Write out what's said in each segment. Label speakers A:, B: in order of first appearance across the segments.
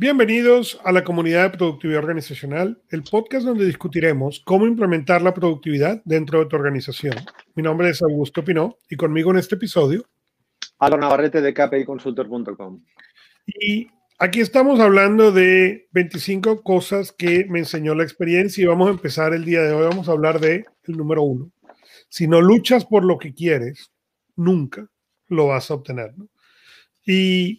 A: Bienvenidos a la comunidad de productividad organizacional, el podcast donde discutiremos cómo implementar la productividad dentro de tu organización. Mi nombre es Augusto Pinó y conmigo en este episodio.
B: Álvaro Navarrete de kpiconsultor.com.
A: Y aquí estamos hablando de 25 cosas que me enseñó la experiencia y vamos a empezar el día de hoy. Vamos a hablar de el número uno. Si no luchas por lo que quieres, nunca lo vas a obtener. Y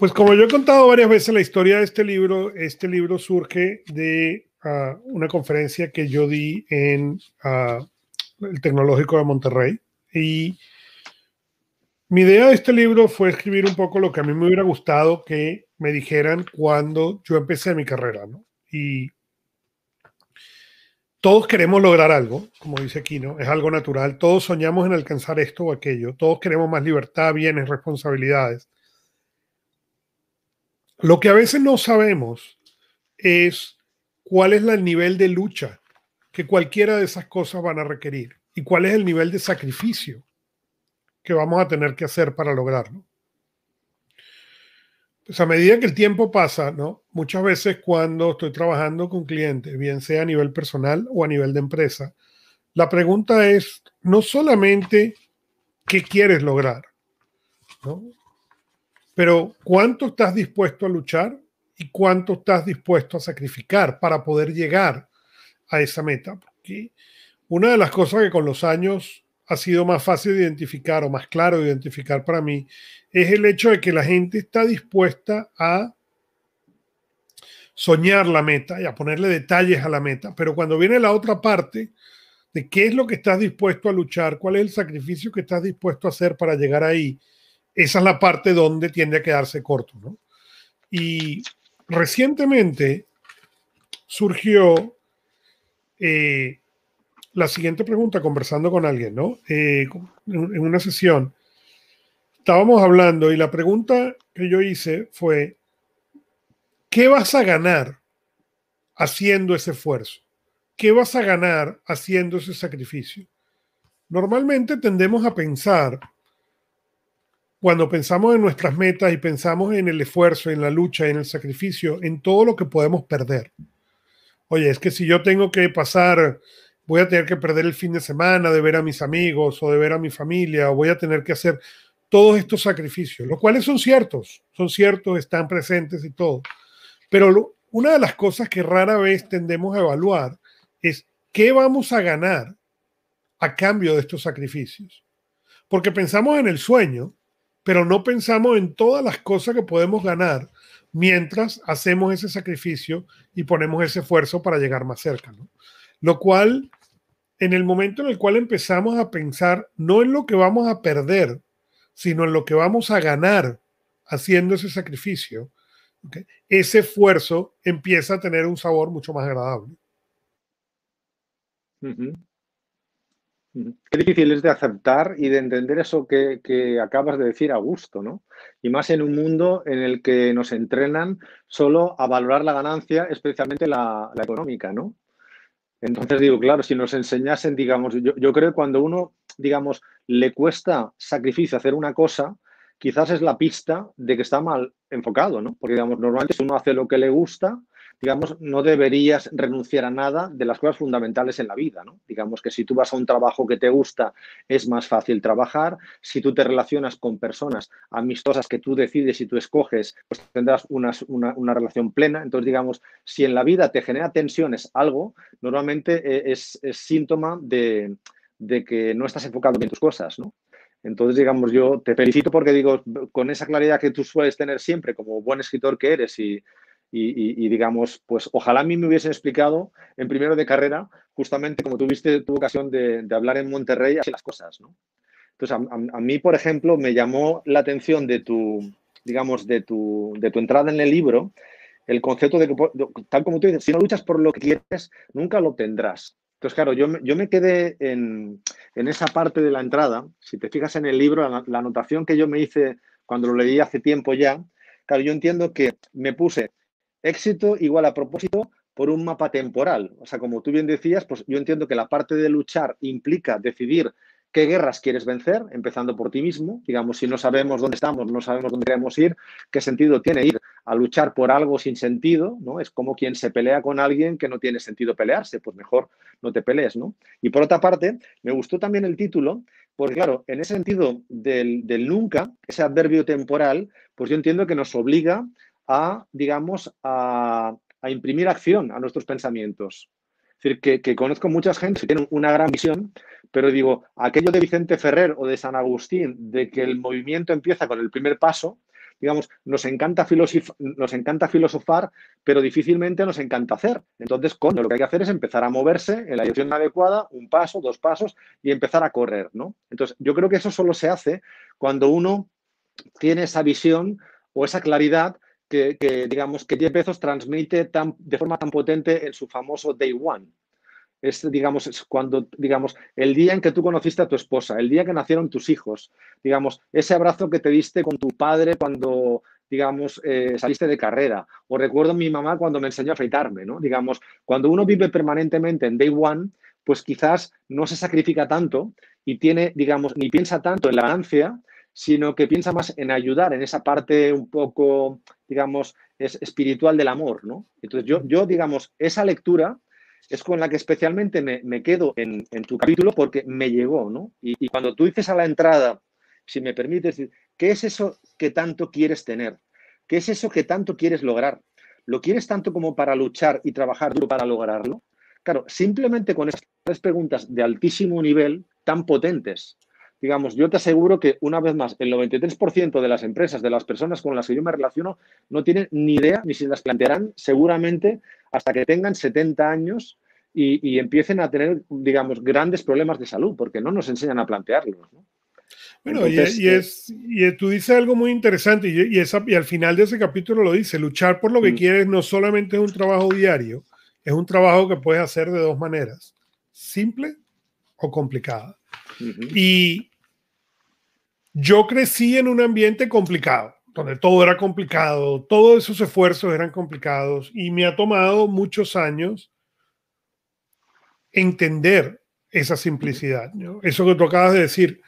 A: pues como yo he contado varias veces la historia de este libro, este libro surge de ah, una conferencia que yo di en ah, el Tecnológico de Monterrey. Y mi idea de este libro fue escribir un poco lo que a mí me hubiera gustado que me dijeran cuando yo empecé mi carrera. ¿no? Y todos queremos lograr algo, como dice aquí, ¿no? Es algo natural. Todos soñamos en alcanzar esto o aquello. Todos queremos más libertad, bienes, responsabilidades. Lo que a veces no sabemos es cuál es el nivel de lucha que cualquiera de esas cosas van a requerir y cuál es el nivel de sacrificio que vamos a tener que hacer para lograrlo. Pues a medida que el tiempo pasa, ¿no? Muchas veces cuando estoy trabajando con clientes, bien sea a nivel personal o a nivel de empresa, la pregunta es no solamente qué quieres lograr, ¿no? Pero ¿cuánto estás dispuesto a luchar y cuánto estás dispuesto a sacrificar para poder llegar a esa meta? Porque una de las cosas que con los años ha sido más fácil de identificar o más claro de identificar para mí es el hecho de que la gente está dispuesta a soñar la meta y a ponerle detalles a la meta, pero cuando viene la otra parte de qué es lo que estás dispuesto a luchar, cuál es el sacrificio que estás dispuesto a hacer para llegar ahí, esa es la parte donde tiende a quedarse corto, ¿no? Y recientemente surgió eh, la siguiente pregunta conversando con alguien, ¿no? Eh, en una sesión estábamos hablando y la pregunta que yo hice fue, ¿qué vas a ganar haciendo ese esfuerzo? ¿Qué vas a ganar haciendo ese sacrificio? Normalmente tendemos a pensar cuando pensamos en nuestras metas y pensamos en el esfuerzo, en la lucha, en el sacrificio, en todo lo que podemos perder. Oye, es que si yo tengo que pasar, voy a tener que perder el fin de semana de ver a mis amigos o de ver a mi familia, o voy a tener que hacer todos estos sacrificios, los cuales son ciertos, son ciertos, están presentes y todo. Pero una de las cosas que rara vez tendemos a evaluar es qué vamos a ganar a cambio de estos sacrificios. Porque pensamos en el sueño, pero no pensamos en todas las cosas que podemos ganar mientras hacemos ese sacrificio y ponemos ese esfuerzo para llegar más cerca. Lo cual, en el momento en el cual empezamos a pensar no en lo que vamos a perder, sino en lo que vamos a ganar haciendo ese sacrificio, ese esfuerzo empieza a tener un sabor mucho más agradable.
B: Qué difícil es de aceptar y de entender eso que, acabas de decir a gusto, ¿no? Y más en un mundo en el que nos entrenan solo a valorar la ganancia, especialmente la, económica, ¿no? Entonces digo, claro, si nos enseñasen, digamos, yo, creo que cuando uno, digamos, le cuesta sacrificio hacer una cosa, quizás es la pista de que está mal enfocado, ¿no? Porque, digamos, normalmente uno hace lo que le gusta, digamos, no deberías renunciar a nada de las cosas fundamentales en la vida, ¿no? Digamos que si tú vas a un trabajo que te gusta, es más fácil trabajar. Si tú te relacionas con personas amistosas que tú decides y tú escoges, pues tendrás una, relación plena. Entonces, digamos, si en la vida te genera tensiones algo, normalmente eh, es, síntoma de, de que no estás enfocado bien tus cosas, ¿no? Entonces, digamos, yo te felicito porque digo, con esa claridad que tú sueles tener siempre como buen escritor que eres y, y, digamos, pues ojalá a mí me hubiesen explicado en primero de carrera, justamente como tuviste tu ocasión de, hablar en Monterrey, así las cosas, ¿no? Entonces, a, mí, por ejemplo, me llamó la atención de tu, digamos, de tu, de tu entrada en el libro, el concepto de que, tal como tú dices, si no luchas por lo que quieres, nunca lo obtendrás. Entonces, claro, yo, yo me quedé en, en, esa parte de la entrada. Si te fijas en el libro, la, la anotación que yo me hice cuando lo leí hace tiempo ya, claro, yo entiendo que me puse éxito igual a propósito por un mapa temporal. O sea, como tú bien decías, pues yo entiendo que la parte de luchar implica decidir qué guerras quieres vencer, empezando por ti mismo. Digamos, si no sabemos dónde estamos, no sabemos dónde queremos ir, qué sentido tiene ir a luchar por algo sin sentido, ¿no? Es como quien se pelea con alguien que no tiene sentido pelearse, pues mejor no te pelees, ¿no? Y por otra parte, me gustó también el título, porque claro, en ese sentido del, nunca, ese adverbio temporal, pues yo entiendo que nos obliga a, digamos, a, imprimir acción a nuestros pensamientos. Es decir, que, que conozco mucha gente que tiene una gran visión, pero digo, aquello de Vicente Ferrer o de San Agustín, de que el movimiento empieza con el primer paso, digamos, nos encanta, nos encanta filosofar, pero difícilmente nos encanta hacer. Entonces, lo que hay que hacer es empezar a moverse en la dirección adecuada, un paso, dos pasos, y empezar a correr, ¿no? Entonces, yo creo que eso solo se hace cuando uno tiene esa visión o esa claridad que, digamos, que Jeff Bezos transmite de forma tan potente en su famoso Day One es, digamos, es cuando, digamos, el día en que tú conociste a tu esposa, el día que nacieron tus hijos, digamos, ese abrazo que te diste con tu padre cuando, digamos, eh, saliste de carrera. O recuerdo a mi mamá cuando me enseñó a afeitarme, ¿no? Digamos, cuando uno vive permanentemente en day one, pues quizás no se sacrifica tanto y tiene, digamos, ni piensa tanto en la ganancia, sino que piensa más en ayudar en esa parte un poco, digamos, es espiritual del amor, ¿no? Entonces yo, yo digamos, esa lectura es con la que especialmente me, quedo en, tu capítulo porque me llegó, ¿no? Y, cuando tú dices a la entrada, si me permites, ¿qué es eso que tanto quieres tener? ¿Qué es eso que tanto quieres lograr? ¿Lo quieres tanto como para luchar y trabajar duro para lograrlo? Claro, simplemente con estas tres preguntas de altísimo nivel, tan potentes, digamos, yo te aseguro que una vez más, el 93% de las empresas, de las personas con las que yo me relaciono, no tienen ni idea ni se las plantearán seguramente hasta que tengan 70 años y, empiecen a tener, digamos, grandes problemas de salud, porque no nos enseñan a plantearlos.
A: Bueno, y, es, y, tú dices algo muy interesante, y, y, al final de ese capítulo lo dice, luchar por lo que mm. quieres no solamente es un trabajo diario, es un trabajo que puedes hacer de dos maneras, simple o complicada. Y yo crecí en un ambiente complicado, donde todo era complicado, todos esos esfuerzos eran complicados, y me ha tomado muchos años entender esa simplicidad. Eso que tú acabas de decir,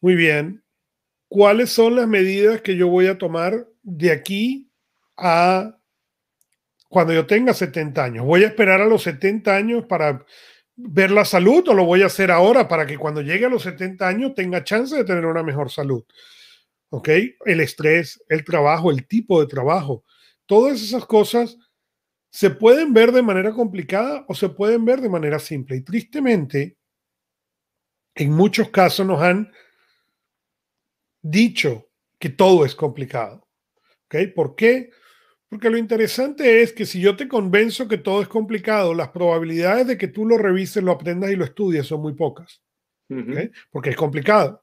A: muy bien, ¿cuáles son las medidas que yo voy a tomar de aquí a cuando yo tenga 70 años? ¿Voy a esperar a los 70 años para ver la salud o lo voy a hacer ahora para que cuando llegue a los 70 años tenga chance de tener una mejor salud? ¿Ok? El estrés, el trabajo, el tipo de trabajo, todas esas cosas se pueden ver de manera complicada o se pueden ver de manera simple. Y tristemente, en muchos casos nos han dicho que todo es complicado. ¿Ok? ¿Por qué? Porque lo interesante es que si yo te convenzo que todo es complicado, las probabilidades de que tú lo revises, lo aprendas y lo estudies son muy pocas. Porque es complicado.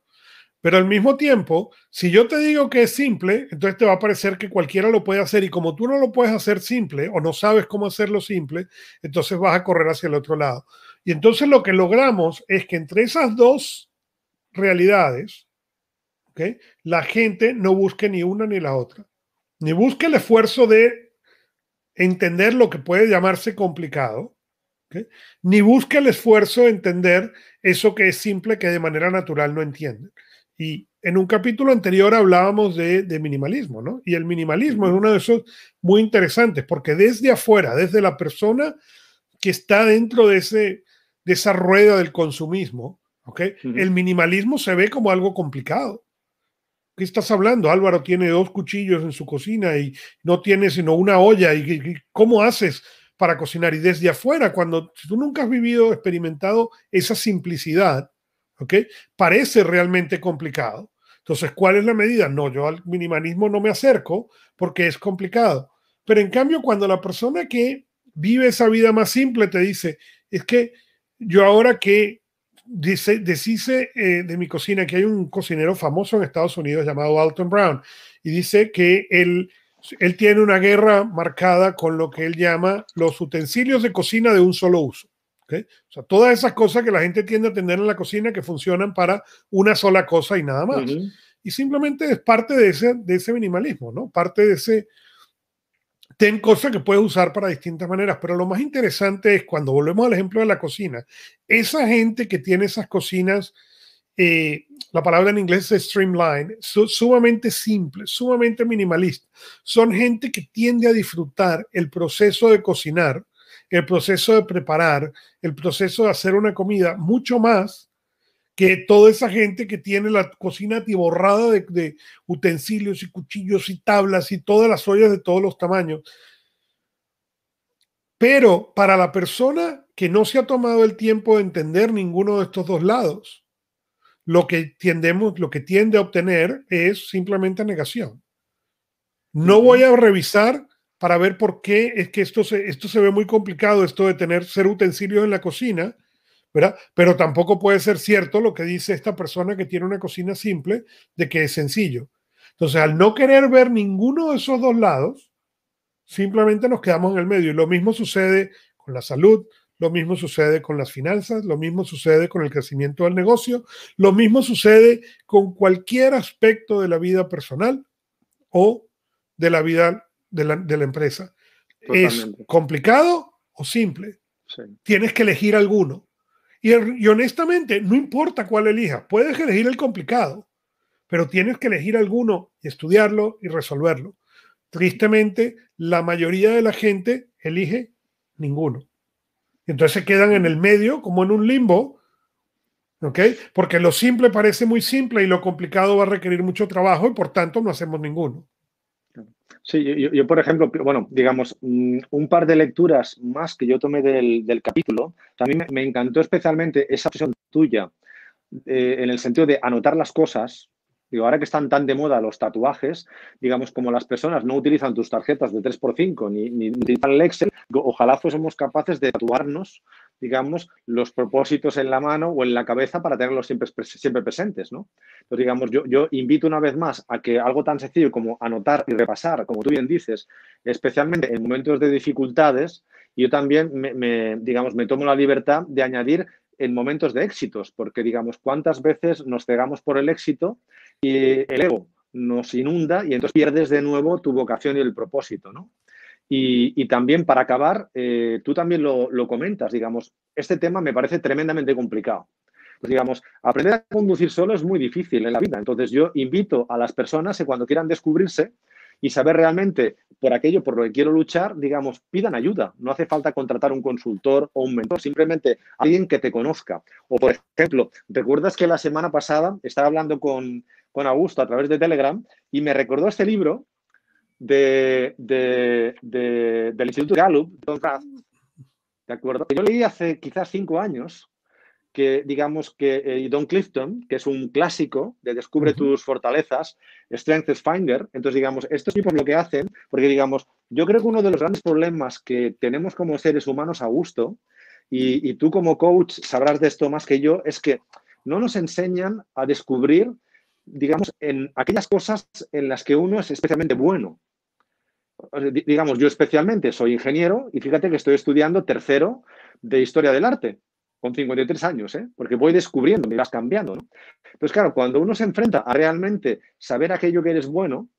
A: Pero al mismo tiempo, si yo te digo que es simple, entonces te va a parecer que cualquiera lo puede hacer y como tú no lo puedes hacer simple o no sabes cómo hacerlo simple, entonces vas a correr hacia el otro lado. Y entonces lo que logramos es que entre esas dos realidades, ¿okay? la gente no busque ni una ni la otra, ni busque el esfuerzo de entender lo que puede llamarse complicado, ni busque el esfuerzo de entender eso que es simple que de manera natural no entienden. Y en un capítulo anterior hablábamos de, minimalismo, ¿no? Y el minimalismo es uno de esos muy interesantes, porque desde afuera, desde la persona que está dentro de, ese, de esa rueda del consumismo, ¿ok? El minimalismo se ve como algo complicado. ¿Qué estás hablando? Álvaro tiene dos cuchillos en su cocina y no tiene sino una olla. ¿Y, cómo haces para cocinar? Y desde afuera, cuando tú nunca has vivido, experimentado esa simplicidad, ¿ok? Parece realmente complicado. Entonces, ¿cuál es la medida? No, yo al minimalismo no me acerco porque es complicado. Pero en cambio, cuando la persona que vive esa vida más simple te dice, es que yo ahora que dice, deshice eh, de mi cocina, que hay un cocinero famoso en Estados Unidos llamado Alton Brown, y dice que él, él tiene una guerra marcada con lo que él llama los utensilios de cocina de un solo uso. O sea, todas esas cosas que la gente tiende a tener en la cocina que funcionan para una sola cosa y nada más. Y simplemente es parte de ese, de ese minimalismo, ¿no? Parte de ese... Ten cosas que puedes usar para distintas maneras, pero lo más interesante es cuando volvemos al ejemplo de la cocina, esa gente que tiene esas cocinas eh, la palabra en inglés es streamline, sumamente simple, sumamente minimalista. Son gente que tiende a disfrutar el proceso de cocinar, el proceso de preparar, el proceso de hacer una comida mucho más que toda esa gente que tiene la cocina atiborrada de, de utensilios y cuchillos y tablas y todas las ollas de todos los tamaños. Pero para la persona que no se ha tomado el tiempo de entender ninguno de estos dos lados, lo que tiendemos, lo que tiende a obtener es simplemente negación. No voy a revisar para ver por qué es que esto se, esto se ve muy complicado, esto de tener ser utensilios en la cocina, ¿verdad? Pero tampoco puede ser cierto lo que dice esta persona que tiene una cocina simple, de que es sencillo. Entonces, al no querer ver ninguno de esos dos lados, simplemente nos quedamos en el medio. Y lo mismo sucede con la salud, lo mismo sucede con las finanzas, lo mismo sucede con el crecimiento del negocio, lo mismo sucede con cualquier aspecto de la vida personal o de la vida de la, empresa. ¿Es complicado o simple? Tienes que elegir alguno. Y, y honestamente, no importa cuál elijas, puedes elegir el complicado, pero tienes que elegir alguno y estudiarlo y resolverlo. Tristemente, la mayoría de la gente elige ninguno. Entonces se quedan en el medio, como en un limbo, ¿ok? Porque lo simple parece muy simple y lo complicado va a requerir mucho trabajo y por tanto no hacemos ninguno.
B: Sí, yo, por ejemplo, bueno, digamos, mm, un par de lecturas más que yo tomé del, capítulo, a mí me, encantó especialmente esa opción tuya eh, en el sentido de anotar las cosas, Digo, ahora que están tan de moda los tatuajes, digamos, como las personas no utilizan tus tarjetas de 3x5 ni, ni utilizan el Excel, ojalá fuésemos capaces de tatuarnos, digamos, los propósitos en la mano o en la cabeza para tenerlos siempre, siempre presentes, ¿no? Entonces, digamos, yo, yo invito una vez más a que algo tan sencillo como anotar y repasar, como tú bien dices, especialmente en momentos de dificultades, yo también, me, digamos, me tomo la libertad de añadir en momentos de éxitos, porque digamos, cuántas veces nos cegamos por el éxito y el ego nos inunda y entonces pierdes de nuevo tu vocación y el propósito, ¿no? Y, también para acabar, eh, tú también lo, comentas, digamos, este tema me parece tremendamente complicado. Pues digamos, aprender a conducir solo es muy difícil en la vida. Entonces yo invito a las personas que cuando quieran descubrirse y saber realmente por aquello por lo que quiero luchar, digamos, pidan ayuda. No hace falta contratar un consultor o un mentor, simplemente alguien que te conozca. O, por ejemplo, ¿recuerdas que la semana pasada estaba hablando con, con Augusto a través de Telegram y me recordó este libro de, del Instituto Gallup, ¿de acuerdo? Yo leí hace quizás cinco años que, digamos, que eh, Don Clifton, que es un clásico de Descubre tus fortalezas, Strengths Finder, entonces, digamos, estos tipos lo que hacen, porque, digamos, yo creo que uno de los grandes problemas que tenemos como seres humanos a gusto, y, y tú como coach sabrás de esto más que yo, es que no nos enseñan a descubrir digamos, en aquellas cosas en las que uno es especialmente bueno. Digamos, yo especialmente soy ingeniero y fíjate que estoy estudiando tercero de historia del arte con 53 años, ¿eh? porque voy descubriendo, me vas cambiando. ¿no? Entonces, claro, cuando uno se enfrenta a realmente saber aquello que eres bueno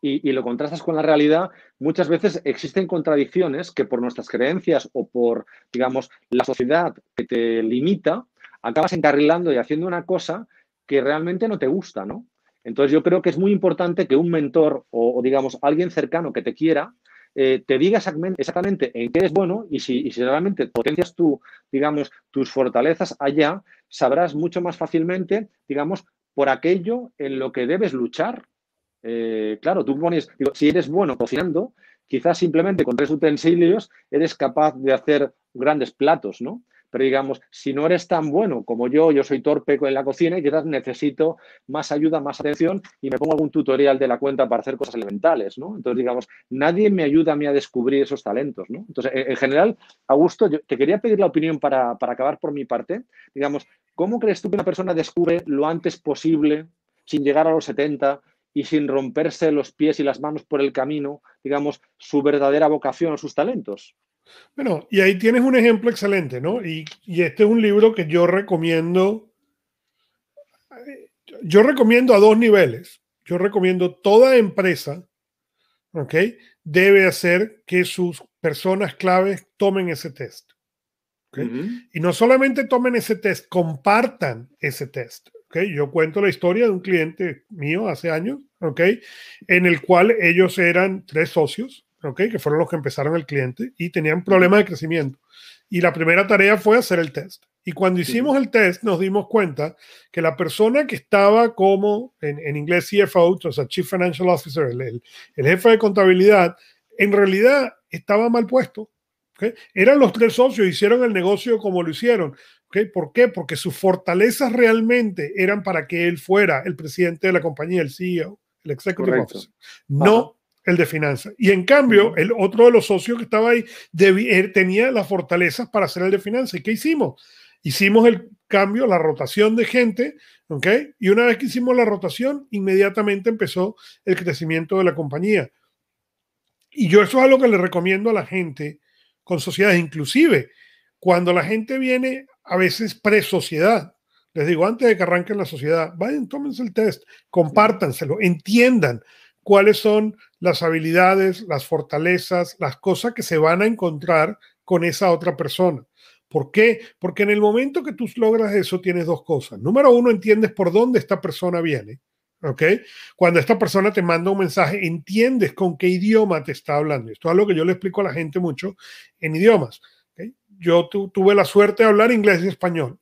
B: y, y, lo contrastas con la realidad, muchas veces existen contradicciones que por nuestras creencias o por, digamos, la sociedad que te limita, acabas encarrilando y haciendo una cosa que realmente no te gusta, ¿no? Entonces yo creo que es muy importante que un mentor o, digamos, alguien cercano que te quiera, eh, te diga exactamente en qué eres bueno y si, realmente potencias tú, digamos, tus fortalezas allá, sabrás mucho más fácilmente, digamos, por aquello en lo que debes luchar. Eh, claro, tú pones, si eres bueno cocinando, quizás simplemente con tres utensilios eres capaz de hacer grandes platos, ¿no? Pero digamos, si no eres tan bueno como yo, yo soy torpe en la cocina y quizás necesito más ayuda, más atención y me pongo algún tutorial de la cuenta para hacer cosas elementales, ¿no? Entonces, digamos, nadie me ayuda a mí a descubrir esos talentos, ¿no? Entonces, en, general, Augusto, yo te quería pedir la opinión para, para acabar por mi parte. Digamos, ¿cómo crees tú que una persona descubre lo antes posible, sin llegar a los 70, y sin romperse los pies y las manos por el camino, digamos, su verdadera vocación o sus talentos?
A: Bueno, y ahí tienes un ejemplo excelente, ¿no? Y, este es un libro que yo recomiendo. Yo recomiendo a dos niveles. Yo recomiendo toda empresa, ¿ok? Debe hacer que sus personas claves tomen ese test. Y no solamente tomen ese test, compartan ese test. ¿okay? Yo cuento la historia de un cliente mío hace años, ¿okay? En el cual ellos eran tres socios, ¿okay? Que fueron los que empezaron el cliente y tenían problemas de crecimiento. Y la primera tarea fue hacer el test. Y cuando hicimos el test, nos dimos cuenta que la persona que estaba como, en, inglés CFO, o sea, Chief Financial Officer, el, el, jefe de contabilidad, en realidad estaba mal puesto. ¿okay? Eran los tres socios, hicieron el negocio como lo hicieron. ¿okay? ¿Por qué? Porque sus fortalezas realmente eran para que él fuera el presidente de la compañía, el CEO, el Executive Officer. No el de finanzas. Y en cambio, el otro de los socios que estaba ahí tenía las fortalezas para ser el de finanzas. ¿Y qué hicimos? Hicimos el cambio, la rotación de gente, ¿ok? Y una vez que hicimos la rotación, inmediatamente empezó el crecimiento de la compañía. Y yo eso es algo que le recomiendo a la gente con sociedades, inclusive cuando la gente viene a veces pre-sociedad. Les digo, antes de que arranquen la sociedad, vayan, tómense el test, compártanselo, entiendan cuáles son las habilidades, las fortalezas, las cosas que se van a encontrar con esa otra persona. ¿Por qué? Porque en el momento que tú logras eso tienes dos cosas. Número uno, entiendes por dónde esta persona viene. ¿Ok? Cuando esta persona te manda un mensaje, entiendes con qué idioma te está hablando. Esto es algo que yo le explico a la gente mucho en idiomas. Yo tuve la suerte de hablar inglés y español.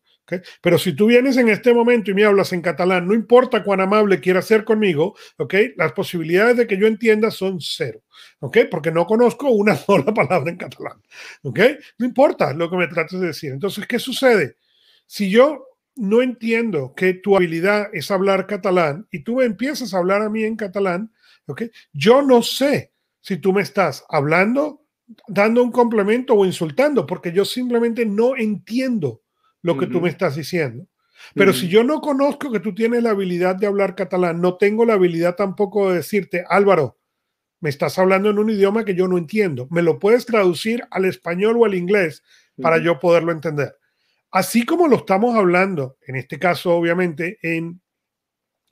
A: Pero si tú vienes en este momento y me hablas en catalán, no importa cuán amable quieras ser conmigo, ¿okay? las posibilidades de que yo entienda son cero, ¿okay? porque no conozco una sola palabra en catalán. No importa lo que me trates de decir. Entonces, ¿qué sucede? Si yo no entiendo que tu habilidad es hablar catalán y tú me empiezas a hablar a mí en catalán, yo no sé si tú me estás hablando, dando un complemento o insultando, porque yo simplemente no entiendo lo que tú me estás diciendo. Pero si yo no conozco que tú tienes la habilidad de hablar catalán, no tengo la habilidad tampoco de decirte, Álvaro, me estás hablando en un idioma que yo no entiendo. ¿Me lo puedes traducir al español o al inglés para yo poderlo entender? Así como lo estamos hablando, en este caso obviamente en,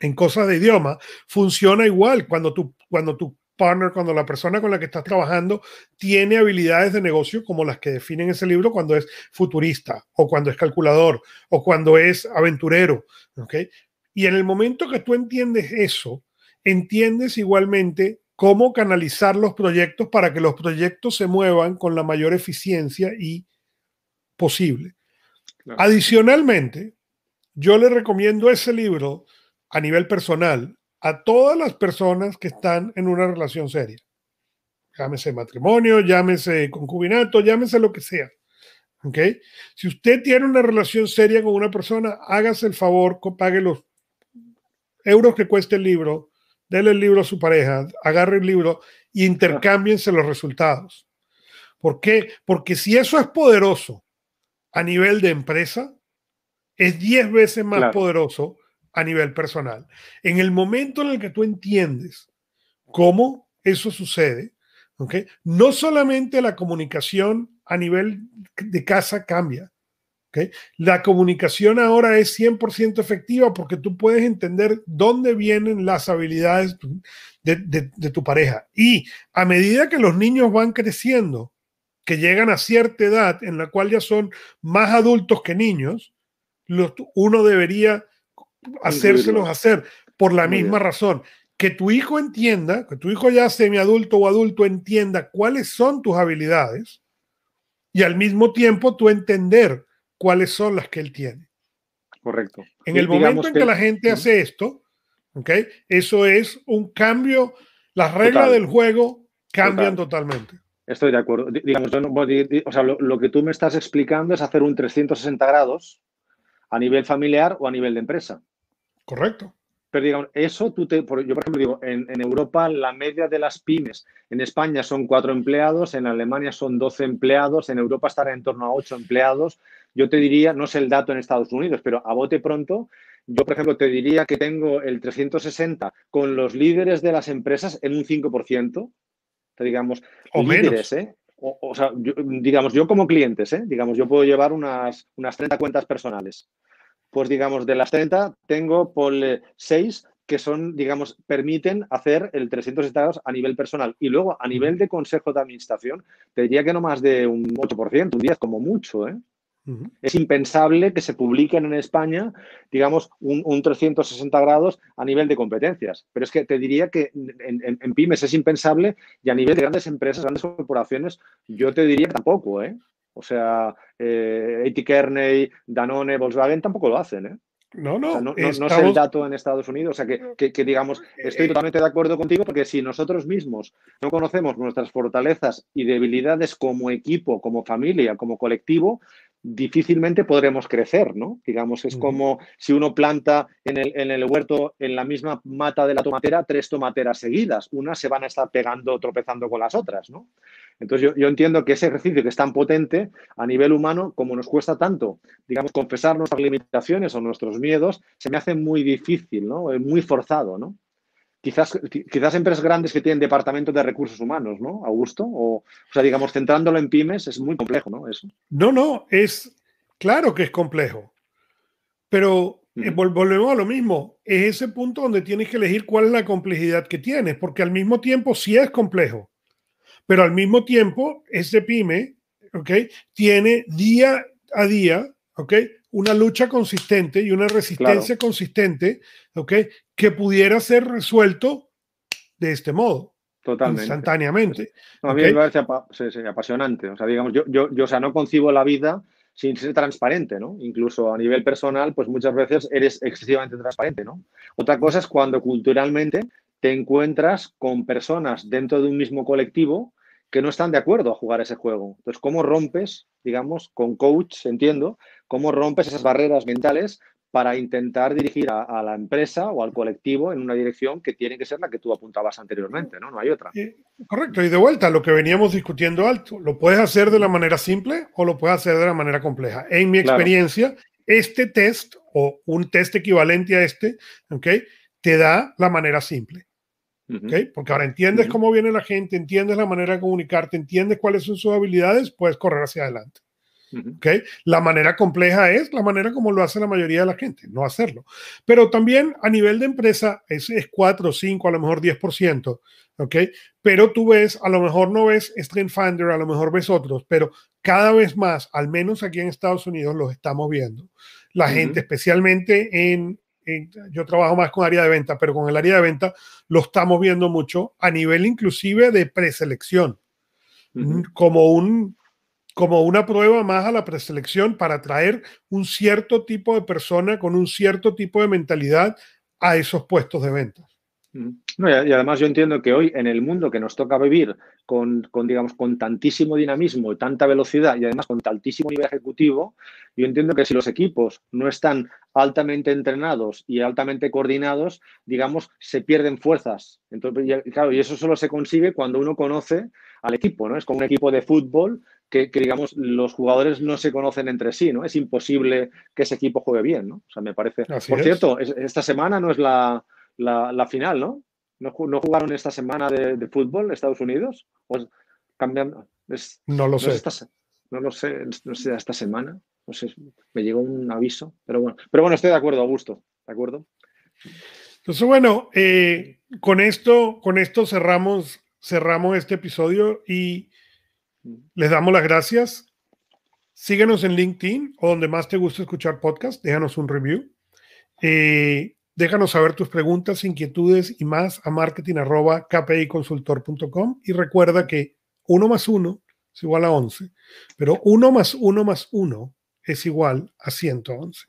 A: en cosas de idioma, funciona igual cuando tú, cuando tú partner, cuando la persona con la que estás trabajando tiene habilidades de negocio como las que definen ese libro cuando es futurista o cuando es calculador o cuando es aventurero. ¿okay? Y en el momento que tú entiendes eso, entiendes igualmente cómo canalizar los proyectos para que los proyectos se muevan con la mayor eficiencia y posible. Adicionalmente, yo le recomiendo ese libro a nivel personal a todas las personas que están en una relación seria. Llámese matrimonio, llámese concubinato, llámese lo que sea. ¿Ok? Si usted tiene una relación seria con una persona, hágase el favor, pague los euros que cueste el libro, déle el libro a su pareja, agarre el libro y intercámbiense los resultados. ¿Por qué? Porque si eso es poderoso a nivel de empresa, es 10 veces más poderoso a nivel personal. En el momento en el que tú entiendes cómo eso sucede, ¿okay? no solamente la comunicación a nivel de casa cambia. ¿okay? La comunicación ahora es 100% efectiva porque tú puedes entender dónde vienen las habilidades de, de, tu pareja. Y a medida que los niños van creciendo, que llegan a cierta edad en la cual ya son más adultos que niños, uno debería hacérselos hacer por la misma razón. Que tu hijo entienda, que tu hijo ya semiadulto o adulto entienda cuáles son tus habilidades y al mismo tiempo tú entender cuáles son las que él tiene.
B: Correcto.
A: En el momento en que, la gente hace esto, ¿ok? Eso es un cambio, las reglas del juego cambian totalmente.
B: Estoy de acuerdo. Digamos, o sea, lo, lo, que tú me estás explicando es hacer un 360 grados a nivel familiar o a nivel de empresa.
A: Correcto.
B: Pero digamos, eso tú te, yo por ejemplo digo, en, Europa la media de las pymes en España son cuatro empleados, en Alemania son 12 empleados, en Europa estará en torno a ocho empleados. Yo te diría, no sé el dato en Estados Unidos, pero a bote pronto, yo por ejemplo te diría que tengo el 360 con los líderes de las empresas en un 5%, digamos,
A: o
B: líderes, ¿eh? O, sea, digamos, yo como clientes, ¿eh? digamos, yo puedo llevar unas, unas 30 cuentas personales pues digamos, de las 30 tengo por 6 que son, digamos, permiten hacer el 360 a nivel personal. Y luego, a nivel de consejo de administración, te diría que no más de un 8%, un 10% como mucho, ¿eh? Es impensable que se publiquen en España, digamos, un, 360 grados a nivel de competencias. Pero es que te diría que en, pymes es impensable y a nivel de grandes empresas, grandes corporaciones, yo te diría que tampoco, ¿eh? O sea, eh, Kearney, Danone, Volkswagen tampoco lo hacen, ¿eh?
A: No, no,
B: no, es el dato en Estados Unidos. O sea, que, digamos, estoy totalmente de acuerdo contigo porque si nosotros mismos no conocemos nuestras fortalezas y debilidades como equipo, como familia, como colectivo, difícilmente podremos crecer, ¿no? Digamos, es como si uno planta en el, en el, huerto, en la misma mata de la tomatera, tres tomateras seguidas. Unas se van a estar pegando, tropezando con las otras, ¿no? Entonces yo, entiendo que ese ejercicio que es tan potente a nivel humano, como nos cuesta tanto, digamos, confesar nuestras limitaciones o nuestros miedos, se me hace muy difícil, ¿no? Muy forzado, ¿no? Quizás, quizás empresas grandes que tienen departamentos de recursos humanos, ¿no, Augusto? O, o sea, digamos, centrándolo en pymes es muy complejo, ¿no? Eso.
A: No, no, es claro que es complejo. Pero eh, volvemos a lo mismo. Es ese punto donde tienes que elegir cuál es la complejidad que tienes, porque al mismo tiempo sí es complejo pero al mismo tiempo, ese pyme, ¿ok? Tiene día a día, ¿ok? Una lucha consistente y una resistencia consistente, ¿ok? Que pudiera ser resuelto de este modo.
B: Totalmente.
A: Instantáneamente.
B: a mí me parece apasionante. O sea, digamos, yo, yo, yo o sea, no concibo la vida sin ser transparente, ¿no? Incluso a nivel personal, pues muchas veces eres excesivamente transparente, ¿no? Otra cosa es cuando culturalmente te encuentras con personas dentro de un mismo colectivo que no están de acuerdo a jugar ese juego. Entonces, ¿cómo rompes, digamos, con coach, entiendo, cómo rompes esas barreras mentales para intentar dirigir a, la empresa o al colectivo en una dirección que tiene que ser la que tú apuntabas anteriormente, ¿no? No hay otra.
A: correcto, y de vuelta, lo que veníamos discutiendo alto, lo puedes hacer de la manera simple o lo puedes hacer de la manera compleja. En mi experiencia, este test o un test equivalente a este, ¿ok? Te da la manera simple. Porque ahora entiendes cómo viene la gente, entiendes la manera de comunicarte, entiendes cuáles son sus habilidades, puedes correr hacia adelante. La manera compleja es la manera como lo hace la mayoría de la gente, no hacerlo. Pero también a nivel de empresa es, es 4, 5, a lo mejor 10%. ¿ok? Pero tú ves, a lo mejor no ves Strength Finder, a lo mejor ves otros, pero cada vez más, al menos aquí en Estados Unidos, los estamos viendo. La gente, especialmente en, yo trabajo más con área de venta, pero con el área de venta lo estamos viendo mucho a nivel inclusive de preselección, como, un, como una prueba más a la preselección para traer un cierto tipo de persona con un cierto tipo de mentalidad a esos puestos de ventas
B: y además yo entiendo que hoy en el mundo que nos toca vivir con, digamos, con tantísimo dinamismo y tanta velocidad y además con tantísimo nivel ejecutivo, yo entiendo que si los equipos no están altamente entrenados y altamente coordinados, digamos, se pierden fuerzas. Entonces, claro, y eso solo se consigue cuando uno conoce al equipo, ¿no? Es como un equipo de fútbol que, digamos, los jugadores no se conocen entre sí, ¿no? Es imposible que ese equipo juegue bien, ¿no? O sea, me parece... Por cierto, esta semana no es la la, final, ¿no? ¿no? jugaron esta semana de, fútbol Estados Unidos? ¿O cambiando?
A: no lo sé.
B: no lo sé, no sé, esta semana. No sé, me llegó un aviso, pero bueno. Pero bueno, estoy de acuerdo, Augusto. ¿De acuerdo?
A: Entonces, bueno, eh, con esto, con esto cerramos, cerramos este episodio y les damos las gracias. Síguenos en LinkedIn o donde más te guste escuchar podcast. Déjanos un review. Eh, Déjanos saber tus preguntas, inquietudes y más a marketing.kpiconsultor.com y recuerda que 1 más 1 es igual a 11, pero 1 más 1 más 1 es igual a 111.